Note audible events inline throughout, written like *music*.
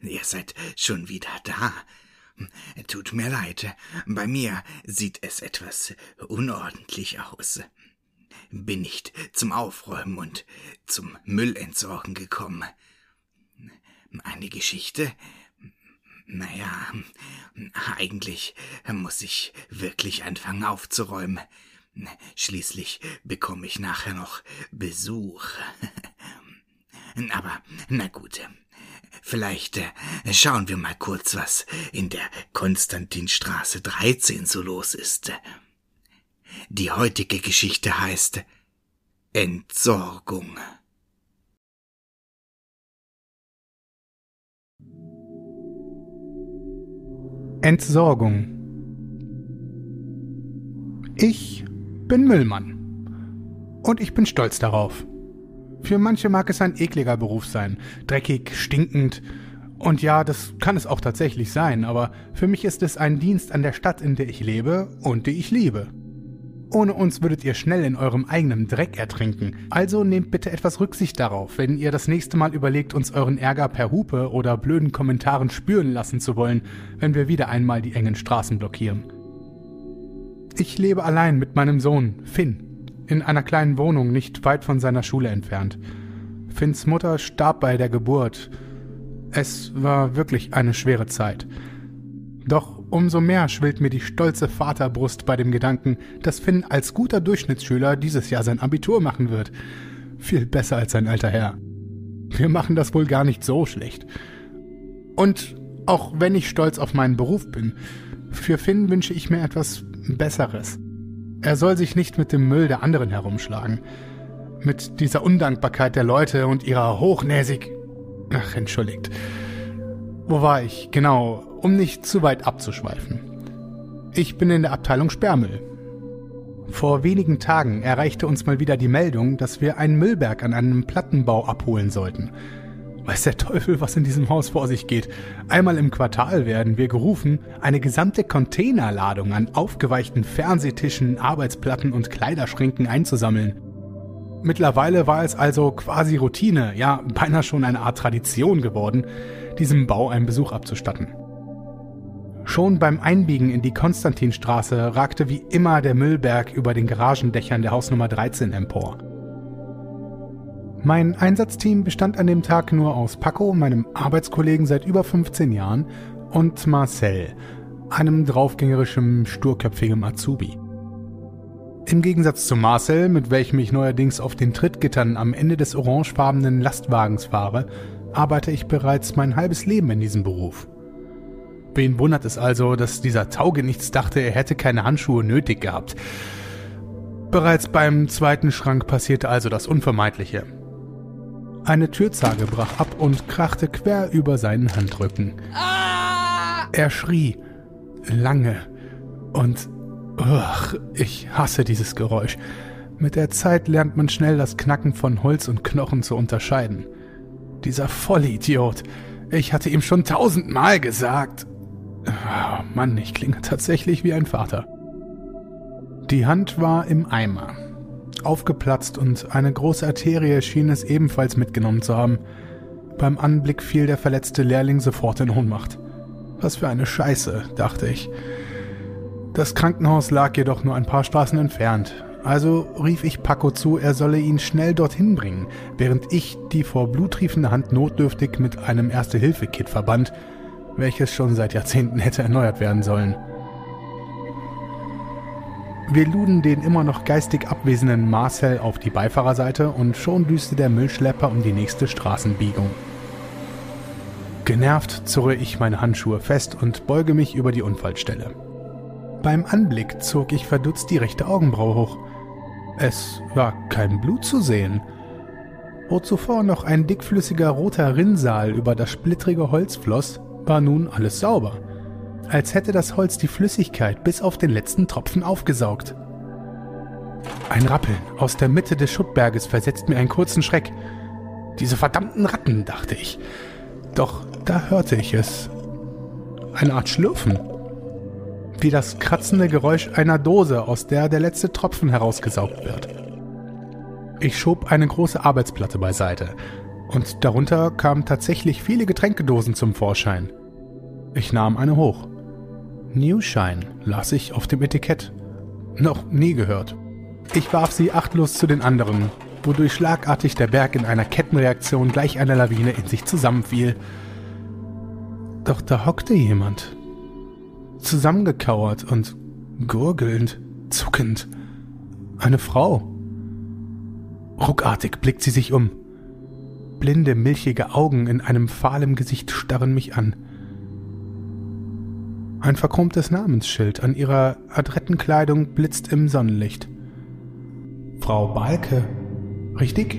Ihr seid schon wieder da. Tut mir leid, bei mir sieht es etwas unordentlich aus. Bin nicht zum Aufräumen und zum Müllentsorgen gekommen. Eine Geschichte? Naja, eigentlich muss ich wirklich anfangen aufzuräumen. Schließlich bekomme ich nachher noch Besuch. Aber na gut, vielleicht äh, schauen wir mal kurz, was in der Konstantinstraße 13 so los ist. Die heutige Geschichte heißt Entsorgung. Entsorgung. Ich bin Müllmann. Und ich bin stolz darauf. Für manche mag es ein ekliger Beruf sein, dreckig, stinkend. Und ja, das kann es auch tatsächlich sein, aber für mich ist es ein Dienst an der Stadt, in der ich lebe und die ich liebe. Ohne uns würdet ihr schnell in eurem eigenen Dreck ertrinken. Also nehmt bitte etwas Rücksicht darauf, wenn ihr das nächste Mal überlegt, uns euren Ärger per Hupe oder blöden Kommentaren spüren lassen zu wollen, wenn wir wieder einmal die engen Straßen blockieren. Ich lebe allein mit meinem Sohn, Finn, in einer kleinen Wohnung nicht weit von seiner Schule entfernt. Finns Mutter starb bei der Geburt. Es war wirklich eine schwere Zeit. Doch Umso mehr schwillt mir die stolze Vaterbrust bei dem Gedanken, dass Finn als guter Durchschnittsschüler dieses Jahr sein Abitur machen wird. Viel besser als sein alter Herr. Wir machen das wohl gar nicht so schlecht. Und auch wenn ich stolz auf meinen Beruf bin, für Finn wünsche ich mir etwas Besseres. Er soll sich nicht mit dem Müll der anderen herumschlagen. Mit dieser Undankbarkeit der Leute und ihrer hochnäsig... Ach, entschuldigt. Wo war ich? Genau, um nicht zu weit abzuschweifen. Ich bin in der Abteilung Sperrmüll. Vor wenigen Tagen erreichte uns mal wieder die Meldung, dass wir einen Müllberg an einem Plattenbau abholen sollten. Weiß der Teufel, was in diesem Haus vor sich geht. Einmal im Quartal werden wir gerufen, eine gesamte Containerladung an aufgeweichten Fernsehtischen, Arbeitsplatten und Kleiderschränken einzusammeln. Mittlerweile war es also quasi Routine, ja beinahe schon eine Art Tradition geworden, diesem Bau einen Besuch abzustatten. Schon beim Einbiegen in die Konstantinstraße ragte wie immer der Müllberg über den Garagendächern der Hausnummer 13 empor. Mein Einsatzteam bestand an dem Tag nur aus Paco, meinem Arbeitskollegen seit über 15 Jahren, und Marcel, einem draufgängerischen, sturköpfigen Azubi. Im Gegensatz zu Marcel, mit welchem ich neuerdings auf den Trittgittern am Ende des orangefarbenen Lastwagens fahre, arbeite ich bereits mein halbes Leben in diesem Beruf. Wen wundert es also, dass dieser Taugenichts dachte, er hätte keine Handschuhe nötig gehabt. Bereits beim zweiten Schrank passierte also das Unvermeidliche. Eine Türzage brach ab und krachte quer über seinen Handrücken. Er schrie lange und ugh, ich hasse dieses Geräusch. Mit der Zeit lernt man schnell das Knacken von Holz und Knochen zu unterscheiden. Dieser Vollidiot. Ich hatte ihm schon tausendmal gesagt. Oh Mann, ich klinge tatsächlich wie ein Vater. Die Hand war im Eimer. Aufgeplatzt und eine große Arterie schien es ebenfalls mitgenommen zu haben. Beim Anblick fiel der verletzte Lehrling sofort in Ohnmacht. Was für eine Scheiße, dachte ich. Das Krankenhaus lag jedoch nur ein paar Straßen entfernt, also rief ich Paco zu, er solle ihn schnell dorthin bringen, während ich die vor Blut triefende Hand notdürftig mit einem Erste-Hilfe-Kit verband, welches schon seit Jahrzehnten hätte erneuert werden sollen. Wir luden den immer noch geistig abwesenden Marcel auf die Beifahrerseite und schon düste der Müllschlepper um die nächste Straßenbiegung. Genervt zurre ich meine Handschuhe fest und beuge mich über die Unfallstelle. Beim Anblick zog ich verdutzt die rechte Augenbraue hoch. Es war kein Blut zu sehen. Wo zuvor noch ein dickflüssiger roter Rinnsal über das splittrige Holz floss, war nun alles sauber, als hätte das Holz die Flüssigkeit bis auf den letzten Tropfen aufgesaugt. Ein Rappeln aus der Mitte des Schuttberges versetzt mir einen kurzen Schreck. Diese verdammten Ratten, dachte ich. Doch da hörte ich es. Eine Art Schlürfen. Wie das kratzende Geräusch einer Dose, aus der der letzte Tropfen herausgesaugt wird. Ich schob eine große Arbeitsplatte beiseite Und darunter kamen tatsächlich viele Getränkedosen zum Vorschein. Ich nahm eine hoch. New Shine las ich auf dem Etikett. Noch nie gehört. Ich warf sie achtlos zu den anderen, wodurch schlagartig der Berg in einer Kettenreaktion gleich einer Lawine in sich zusammenfiel. Doch da hockte jemand. Zusammengekauert und gurgelnd, zuckend. Eine Frau. Ruckartig blickt sie sich um. Blinde, milchige Augen in einem fahlen Gesicht starren mich an. Ein verchromtes Namensschild an ihrer adretten Kleidung blitzt im Sonnenlicht. Frau Balke, richtig?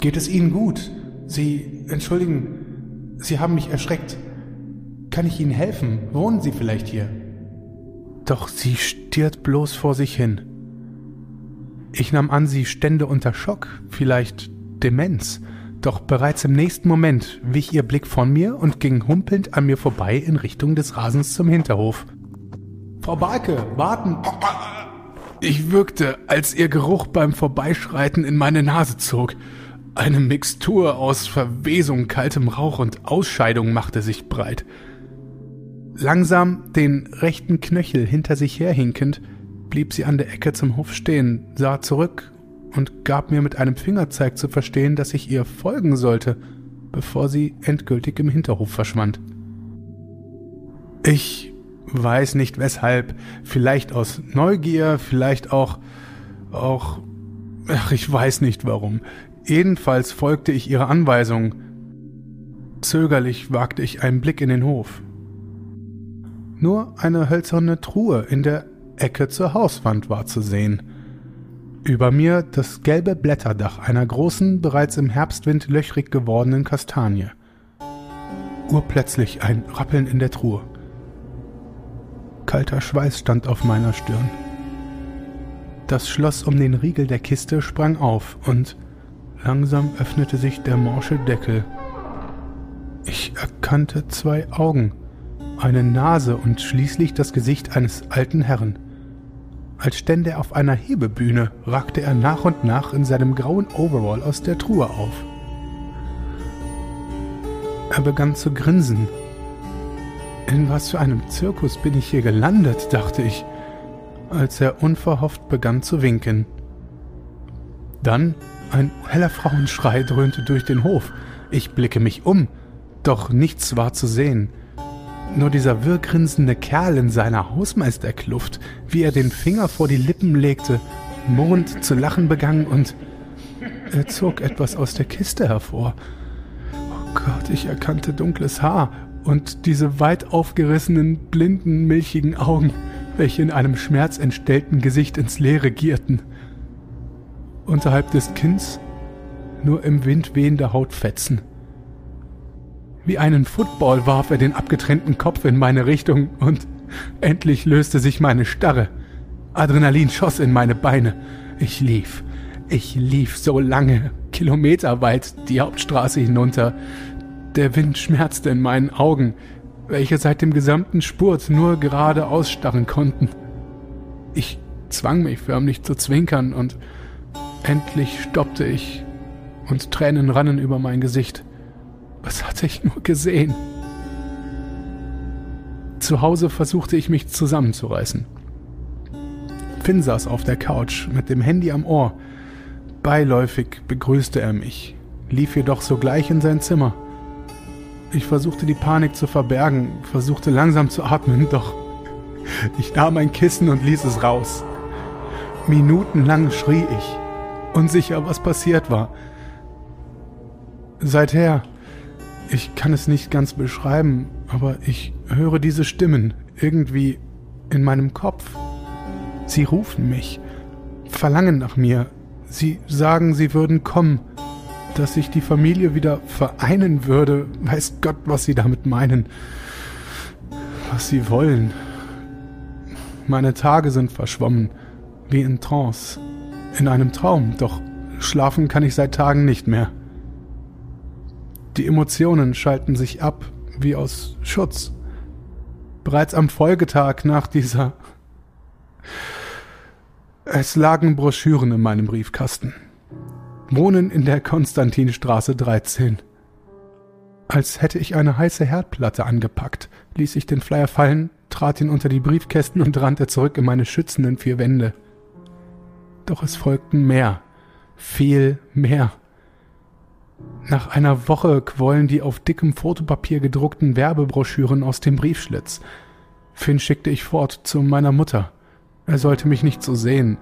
Geht es Ihnen gut? Sie, entschuldigen, Sie haben mich erschreckt. Kann ich Ihnen helfen? Wohnen Sie vielleicht hier? Doch sie stiert bloß vor sich hin. Ich nahm an, sie stände unter Schock, vielleicht Demenz. Doch bereits im nächsten Moment wich ihr Blick von mir und ging humpelnd an mir vorbei in Richtung des Rasens zum Hinterhof. Frau Barke, warten! Ich wirkte, als ihr Geruch beim Vorbeischreiten in meine Nase zog. Eine Mixtur aus Verwesung, kaltem Rauch und Ausscheidung machte sich breit. Langsam den rechten Knöchel hinter sich herhinkend, blieb sie an der Ecke zum Hof stehen, sah zurück und gab mir mit einem Fingerzeig zu verstehen, dass ich ihr folgen sollte, bevor sie endgültig im Hinterhof verschwand. Ich weiß nicht weshalb, vielleicht aus Neugier, vielleicht auch auch ach, ich weiß nicht warum. Jedenfalls folgte ich ihrer Anweisung. Zögerlich wagte ich einen Blick in den Hof. Nur eine hölzerne Truhe in der Ecke zur Hauswand war zu sehen. Über mir das gelbe Blätterdach einer großen, bereits im Herbstwind löchrig gewordenen Kastanie. Urplötzlich ein Rappeln in der Truhe. Kalter Schweiß stand auf meiner Stirn. Das Schloss um den Riegel der Kiste sprang auf und langsam öffnete sich der morsche Deckel. Ich erkannte zwei Augen, eine Nase und schließlich das Gesicht eines alten Herrn. Als stände er auf einer Hebebühne, ragte er nach und nach in seinem grauen Overall aus der Truhe auf. Er begann zu grinsen. In was für einem Zirkus bin ich hier gelandet, dachte ich, als er unverhofft begann zu winken. Dann ein heller Frauenschrei dröhnte durch den Hof. Ich blicke mich um, doch nichts war zu sehen. Nur dieser wirrgrinsende Kerl in seiner Hausmeisterkluft, wie er den Finger vor die Lippen legte, murrend zu lachen begann und er zog etwas aus der Kiste hervor. Oh Gott, ich erkannte dunkles Haar und diese weit aufgerissenen, blinden, milchigen Augen, welche in einem schmerzentstellten Gesicht ins Leere gierten. Unterhalb des Kinns nur im Wind wehende Hautfetzen. Wie einen Football warf er den abgetrennten Kopf in meine Richtung und endlich löste sich meine Starre. Adrenalin schoss in meine Beine. Ich lief. Ich lief so lange, kilometerweit die Hauptstraße hinunter. Der Wind schmerzte in meinen Augen, welche seit dem gesamten Spurt nur gerade ausstarren konnten. Ich zwang mich förmlich zu zwinkern und endlich stoppte ich und Tränen rannen über mein Gesicht. Was hatte ich nur gesehen? Zu Hause versuchte ich mich zusammenzureißen. Finn saß auf der Couch mit dem Handy am Ohr. Beiläufig begrüßte er mich, lief jedoch sogleich in sein Zimmer. Ich versuchte die Panik zu verbergen, versuchte langsam zu atmen, *laughs* doch ich nahm ein Kissen und ließ es raus. Minutenlang schrie ich, unsicher, was passiert war. Seither ich kann es nicht ganz beschreiben, aber ich höre diese Stimmen irgendwie in meinem Kopf. Sie rufen mich, verlangen nach mir. Sie sagen, sie würden kommen, dass sich die Familie wieder vereinen würde. Weiß Gott, was sie damit meinen. Was sie wollen. Meine Tage sind verschwommen, wie in Trance, in einem Traum, doch schlafen kann ich seit Tagen nicht mehr. Die Emotionen schalten sich ab wie aus Schutz. Bereits am Folgetag nach dieser... Es lagen Broschüren in meinem Briefkasten. wohnen in der Konstantinstraße 13. Als hätte ich eine heiße Herdplatte angepackt, ließ ich den Flyer fallen, trat ihn unter die Briefkästen und rannte zurück in meine schützenden vier Wände. Doch es folgten mehr, viel mehr. Nach einer Woche quollen die auf dickem Fotopapier gedruckten Werbebroschüren aus dem Briefschlitz. Finn schickte ich fort zu meiner Mutter. Er sollte mich nicht so sehen.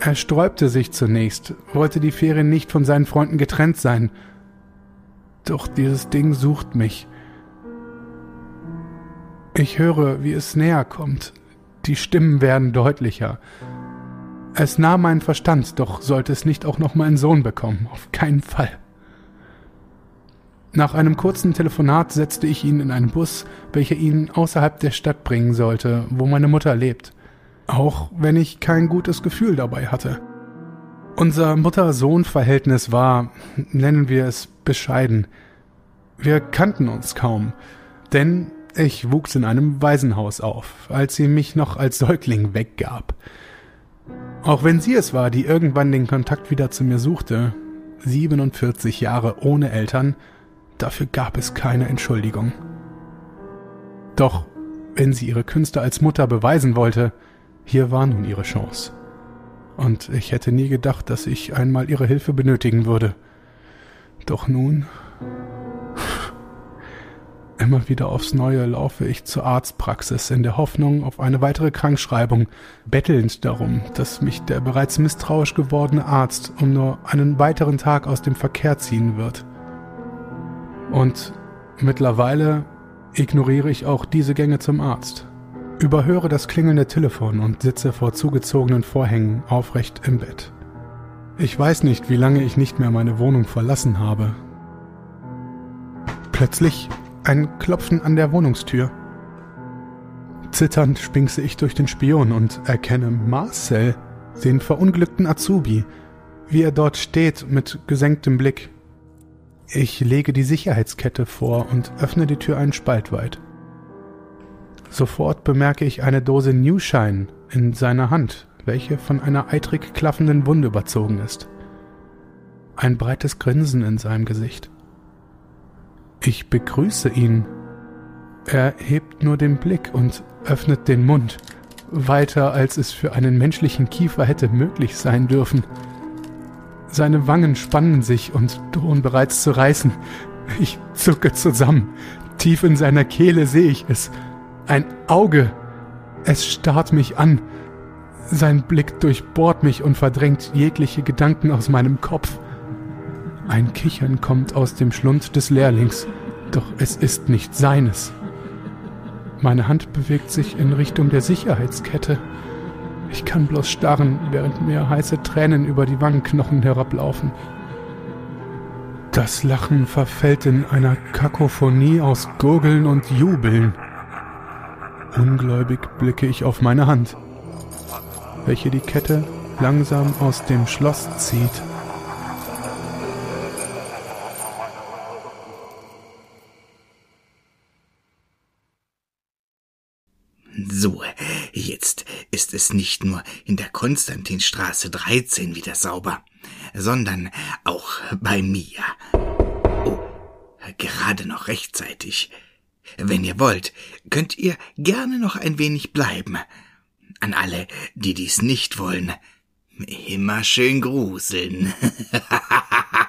Er sträubte sich zunächst, wollte die Ferien nicht von seinen Freunden getrennt sein. Doch dieses Ding sucht mich. Ich höre, wie es näher kommt. Die Stimmen werden deutlicher. Es nahm meinen Verstand, doch sollte es nicht auch noch meinen Sohn bekommen. Auf keinen Fall. Nach einem kurzen Telefonat setzte ich ihn in einen Bus, welcher ihn außerhalb der Stadt bringen sollte, wo meine Mutter lebt. Auch wenn ich kein gutes Gefühl dabei hatte. Unser Mutter-Sohn-Verhältnis war, nennen wir es, bescheiden. Wir kannten uns kaum, denn ich wuchs in einem Waisenhaus auf, als sie mich noch als Säugling weggab. Auch wenn sie es war, die irgendwann den Kontakt wieder zu mir suchte, 47 Jahre ohne Eltern, dafür gab es keine Entschuldigung. Doch wenn sie ihre Künste als Mutter beweisen wollte, hier war nun ihre Chance. Und ich hätte nie gedacht, dass ich einmal ihre Hilfe benötigen würde. Doch nun Immer wieder aufs Neue laufe ich zur Arztpraxis in der Hoffnung auf eine weitere Krankschreibung, bettelnd darum, dass mich der bereits misstrauisch gewordene Arzt um nur einen weiteren Tag aus dem Verkehr ziehen wird. Und mittlerweile ignoriere ich auch diese Gänge zum Arzt, überhöre das klingelnde Telefon und sitze vor zugezogenen Vorhängen aufrecht im Bett. Ich weiß nicht, wie lange ich nicht mehr meine Wohnung verlassen habe. Plötzlich ein Klopfen an der Wohnungstür. Zitternd spinkse ich durch den Spion und erkenne Marcel, den verunglückten Azubi, wie er dort steht mit gesenktem Blick. Ich lege die Sicherheitskette vor und öffne die Tür einen Spalt weit. Sofort bemerke ich eine Dose Newshine in seiner Hand, welche von einer eitrig klaffenden Wunde überzogen ist. Ein breites Grinsen in seinem Gesicht. Ich begrüße ihn. Er hebt nur den Blick und öffnet den Mund, weiter als es für einen menschlichen Kiefer hätte möglich sein dürfen. Seine Wangen spannen sich und drohen bereits zu reißen. Ich zucke zusammen. Tief in seiner Kehle sehe ich es. Ein Auge. Es starrt mich an. Sein Blick durchbohrt mich und verdrängt jegliche Gedanken aus meinem Kopf. Ein Kichern kommt aus dem Schlund des Lehrlings, doch es ist nicht seines. Meine Hand bewegt sich in Richtung der Sicherheitskette. Ich kann bloß starren, während mir heiße Tränen über die Wangenknochen herablaufen. Das Lachen verfällt in einer Kakophonie aus Gurgeln und Jubeln. Ungläubig blicke ich auf meine Hand, welche die Kette langsam aus dem Schloss zieht. So, jetzt ist es nicht nur in der Konstantinstraße 13 wieder sauber, sondern auch bei mir. Oh, gerade noch rechtzeitig. Wenn ihr wollt, könnt ihr gerne noch ein wenig bleiben. An alle, die dies nicht wollen, immer schön gruseln. *laughs*